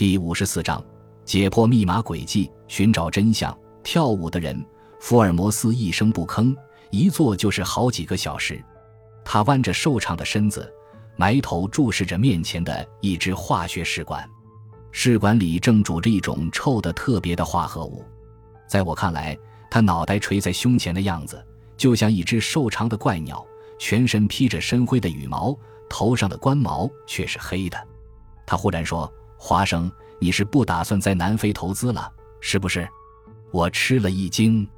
第五十四章，解破密码轨迹，寻找真相。跳舞的人，福尔摩斯一声不吭，一坐就是好几个小时。他弯着瘦长的身子，埋头注视着面前的一只化学试管。试管里正煮着一种臭得特别的化合物。在我看来，他脑袋垂在胸前的样子，就像一只瘦长的怪鸟，全身披着深灰的羽毛，头上的冠毛却是黑的。他忽然说：“华生，你是不打算在南非投资了，是不是？”我吃了一惊。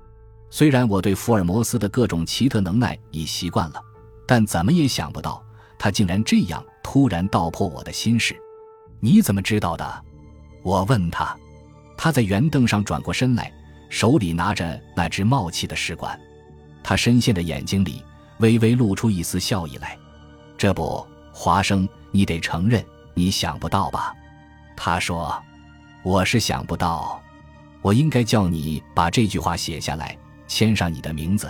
虽然我对福尔摩斯的各种奇特能耐已习惯了，但怎么也想不到他竟然这样突然道破我的心事。你怎么知道的？我问他。他在圆凳上转过身来，手里拿着那只冒气的试管。他深陷的眼睛里微微露出一丝笑意来。这不，华生，你得承认，你想不到吧？他说：“我是想不到。我应该叫你把这句话写下来，签上你的名字。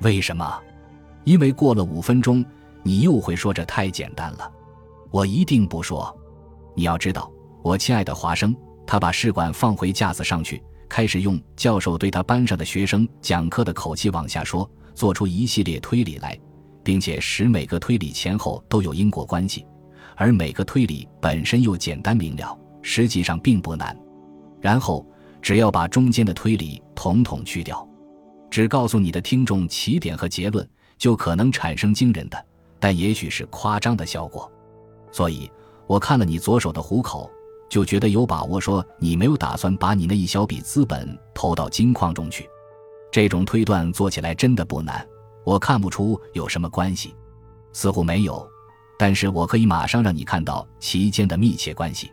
为什么？因为过了五分钟，你又会说这太简单了。我一定不说。你要知道，我亲爱的华生。”他把试管放回架子上去，开始用教授对他班上的学生讲课的口气往下说，做出一系列推理来，并且使每个推理前后都有因果关系，而每个推理本身又简单明了，实际上并不难。然后只要把中间的推理统统去掉，只告诉你的听众起点和结论，就可能产生惊人的，但也许是夸张的效果。所以，我看了你左手的虎口。就觉得有把握说你没有打算把你那一小笔资本投到金矿中去，这种推断做起来真的不难，我看不出有什么关系，似乎没有，但是我可以马上让你看到其间的密切关系。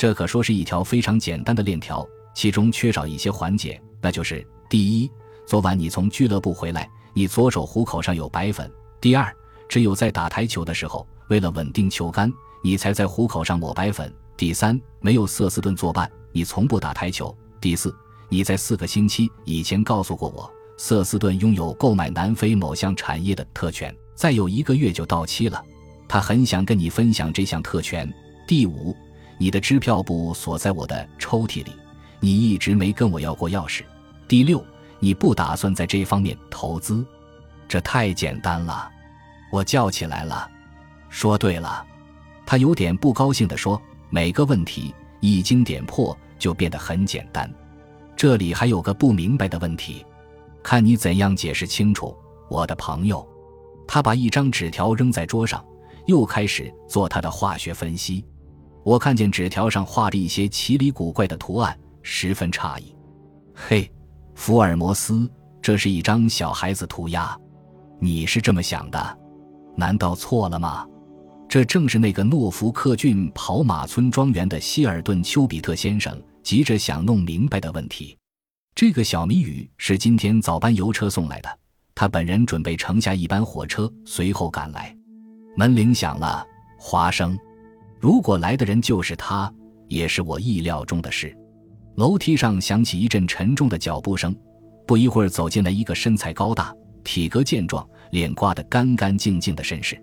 这可说是一条非常简单的链条，其中缺少一些环节，那就是第一，昨晚你从俱乐部回来，你左手虎口上有白粉；第二，只有在打台球的时候，为了稳定球杆，你才在虎口上抹白粉。第三，没有瑟斯顿作伴，你从不打台球。第四，你在四个星期以前告诉过我，瑟斯顿拥有购买南非某项产业的特权，再有一个月就到期了，他很想跟你分享这项特权。第五，你的支票簿锁在我的抽屉里，你一直没跟我要过钥匙。第六，你不打算在这方面投资，这太简单了，我叫起来了。说对了，他有点不高兴地说。每个问题一经点破，就变得很简单。这里还有个不明白的问题，看你怎样解释清楚，我的朋友。他把一张纸条扔在桌上，又开始做他的化学分析。我看见纸条上画着一些奇离古怪的图案，十分诧异。嘿，福尔摩斯，这是一张小孩子涂鸦，你是这么想的？难道错了吗？这正是那个诺福克郡跑马村庄园的希尔顿·丘比特先生急着想弄明白的问题。这个小谜语是今天早班邮车送来的，他本人准备乘下一班火车随后赶来。门铃响了，华生。如果来的人就是他，也是我意料中的事。楼梯上响起一阵沉重的脚步声，不一会儿走进来一个身材高大、体格健壮、脸刮得干干净净的绅士。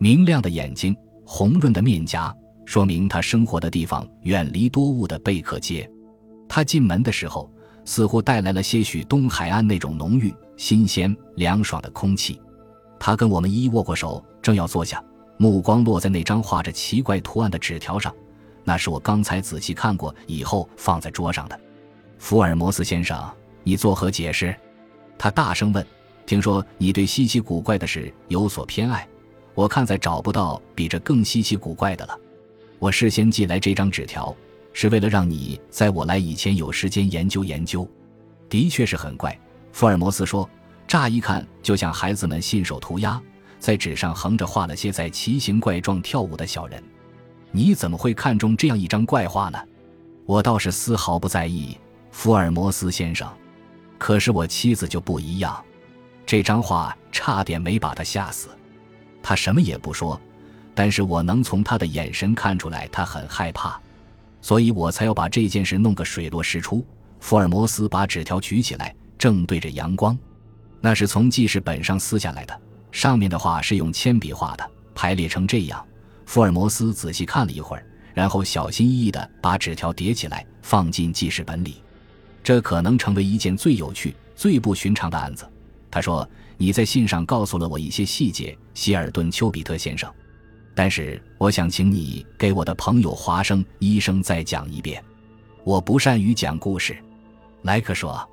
明亮的眼睛，红润的面颊，说明他生活的地方远离多雾的贝克街。他进门的时候，似乎带来了些许东海岸那种浓郁、新鲜、凉爽的空气。他跟我们一握过手，正要坐下，目光落在那张画着奇怪图案的纸条上。那是我刚才仔细看过以后放在桌上的。福尔摩斯先生，你作何解释？他大声问。听说你对稀奇古怪的事有所偏爱。我看再找不到比这更稀奇古怪的了。我事先寄来这张纸条，是为了让你在我来以前有时间研究研究。的确是很怪，福尔摩斯说，乍一看就像孩子们信手涂鸦，在纸上横着画了些在奇形怪状跳舞的小人。你怎么会看中这样一张怪画呢？我倒是丝毫不在意，福尔摩斯先生。可是我妻子就不一样，这张画差点没把她吓死。他什么也不说，但是我能从他的眼神看出来，他很害怕，所以我才要把这件事弄个水落石出。福尔摩斯把纸条举起来，正对着阳光，那是从记事本上撕下来的，上面的话是用铅笔画的，排列成这样。福尔摩斯仔细看了一会儿，然后小心翼翼地把纸条叠起来放进记事本里。这可能成为一件最有趣、最不寻常的案子。他说：“你在信上告诉了我一些细节，希尔顿·丘比特先生。但是我想请你给我的朋友华生医生再讲一遍。我不善于讲故事。”莱克说：“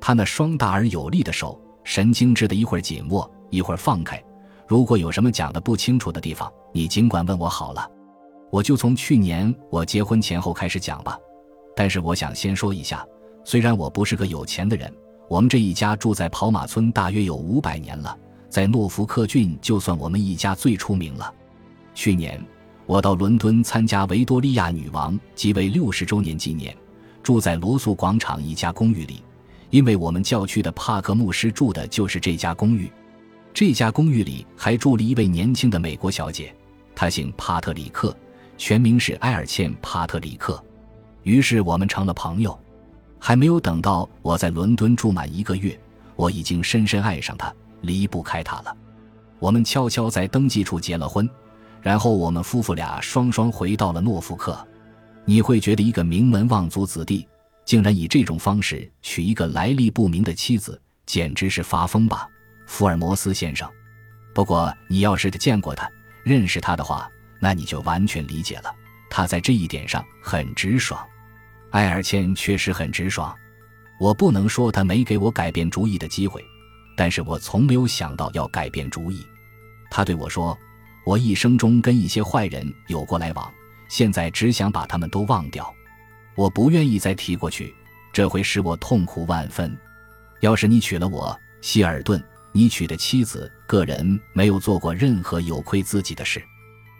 他那双大而有力的手，神经质的一会儿紧握，一会儿放开。如果有什么讲的不清楚的地方，你尽管问我好了。我就从去年我结婚前后开始讲吧。但是我想先说一下，虽然我不是个有钱的人。”我们这一家住在跑马村，大约有五百年了。在诺福克郡，就算我们一家最出名了。去年，我到伦敦参加维多利亚女王即位六十周年纪念，住在罗素广场一家公寓里，因为我们教区的帕克牧师住的就是这家公寓。这家公寓里还住了一位年轻的美国小姐，她姓帕特里克，全名是埃尔茜·帕特里克。于是我们成了朋友。还没有等到我在伦敦住满一个月，我已经深深爱上他，离不开他了。我们悄悄在登记处结了婚，然后我们夫妇俩双双回到了诺福克。你会觉得一个名门望族子弟竟然以这种方式娶一个来历不明的妻子，简直是发疯吧，福尔摩斯先生？不过你要是见过他、认识他的话，那你就完全理解了。他在这一点上很直爽。埃尔茜确实很直爽，我不能说他没给我改变主意的机会，但是我从没有想到要改变主意。他对我说：“我一生中跟一些坏人有过来往，现在只想把他们都忘掉。我不愿意再提过去，这会使我痛苦万分。要是你娶了我，希尔顿，你娶的妻子个人没有做过任何有亏自己的事，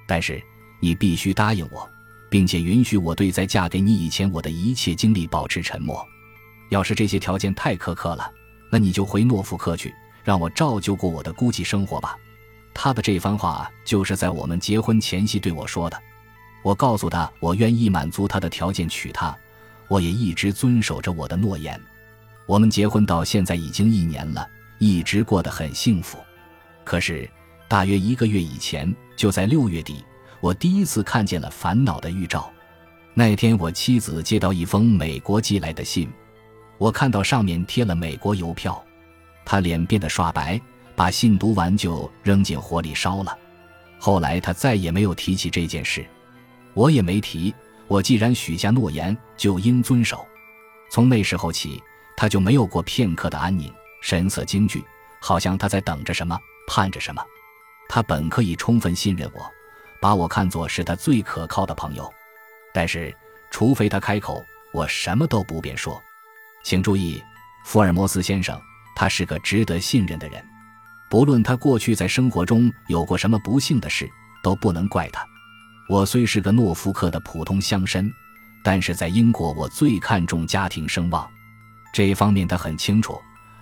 但是你必须答应我。”并且允许我对在嫁给你以前我的一切经历保持沉默。要是这些条件太苛刻了，那你就回诺福克去，让我照旧过我的孤寂生活吧。他的这番话就是在我们结婚前夕对我说的。我告诉他，我愿意满足他的条件娶她，我也一直遵守着我的诺言。我们结婚到现在已经一年了，一直过得很幸福。可是，大约一个月以前，就在六月底。我第一次看见了烦恼的预兆。那天，我妻子接到一封美国寄来的信，我看到上面贴了美国邮票，她脸变得刷白，把信读完就扔进火里烧了。后来，她再也没有提起这件事，我也没提。我既然许下诺言，就应遵守。从那时候起，她就没有过片刻的安宁，神色惊惧，好像他在等着什么，盼着什么。他本可以充分信任我。把我看作是他最可靠的朋友，但是除非他开口，我什么都不便说。请注意，福尔摩斯先生，他是个值得信任的人。不论他过去在生活中有过什么不幸的事，都不能怪他。我虽是个诺福克的普通乡绅，但是在英国，我最看重家庭声望，这一方面他很清楚，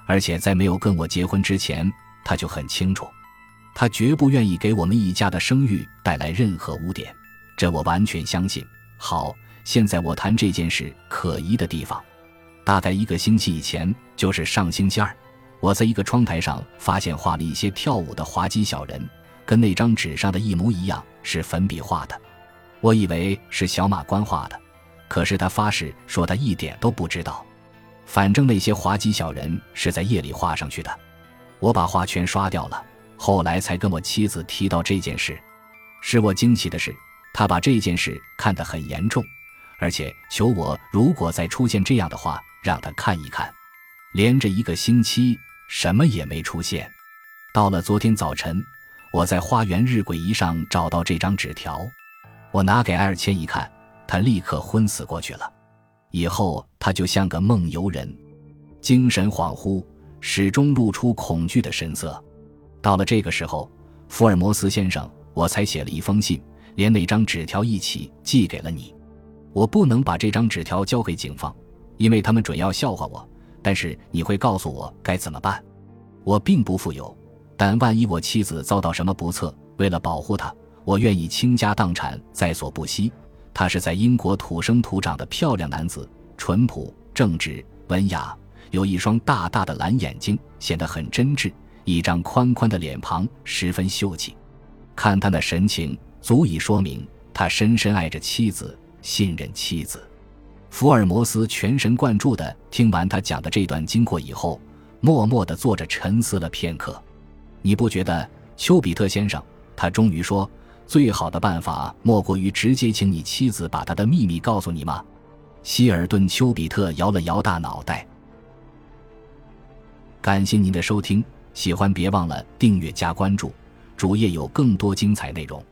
而且在没有跟我结婚之前，他就很清楚。他绝不愿意给我们一家的声誉带来任何污点，这我完全相信。好，现在我谈这件事可疑的地方。大概一个星期以前，就是上星期二，我在一个窗台上发现画了一些跳舞的滑稽小人，跟那张纸上的一模一样，是粉笔画的。我以为是小马官画的，可是他发誓说他一点都不知道。反正那些滑稽小人是在夜里画上去的，我把画全刷掉了。后来才跟我妻子提到这件事，使我惊奇的是，他把这件事看得很严重，而且求我如果再出现这样的话，让他看一看。连着一个星期，什么也没出现。到了昨天早晨，我在花园日晷仪上找到这张纸条，我拿给艾尔谦一看，他立刻昏死过去了。以后他就像个梦游人，精神恍惚，始终露出恐惧的神色。到了这个时候，福尔摩斯先生，我才写了一封信，连那张纸条一起寄给了你。我不能把这张纸条交给警方，因为他们准要笑话我。但是你会告诉我该怎么办。我并不富有，但万一我妻子遭到什么不测，为了保护她，我愿意倾家荡产，在所不惜。他是在英国土生土长的漂亮男子，淳朴、正直、文雅，有一双大大的蓝眼睛，显得很真挚。一张宽宽的脸庞十分秀气，看他那神情，足以说明他深深爱着妻子，信任妻子。福尔摩斯全神贯注地听完他讲的这段经过以后，默默地坐着沉思了片刻。你不觉得，丘比特先生？他终于说：“最好的办法莫过于直接请你妻子把他的秘密告诉你吗？”希尔顿·丘比特摇了摇大脑袋。感谢您的收听，喜欢别忘了订阅加关注，主页有更多精彩内容。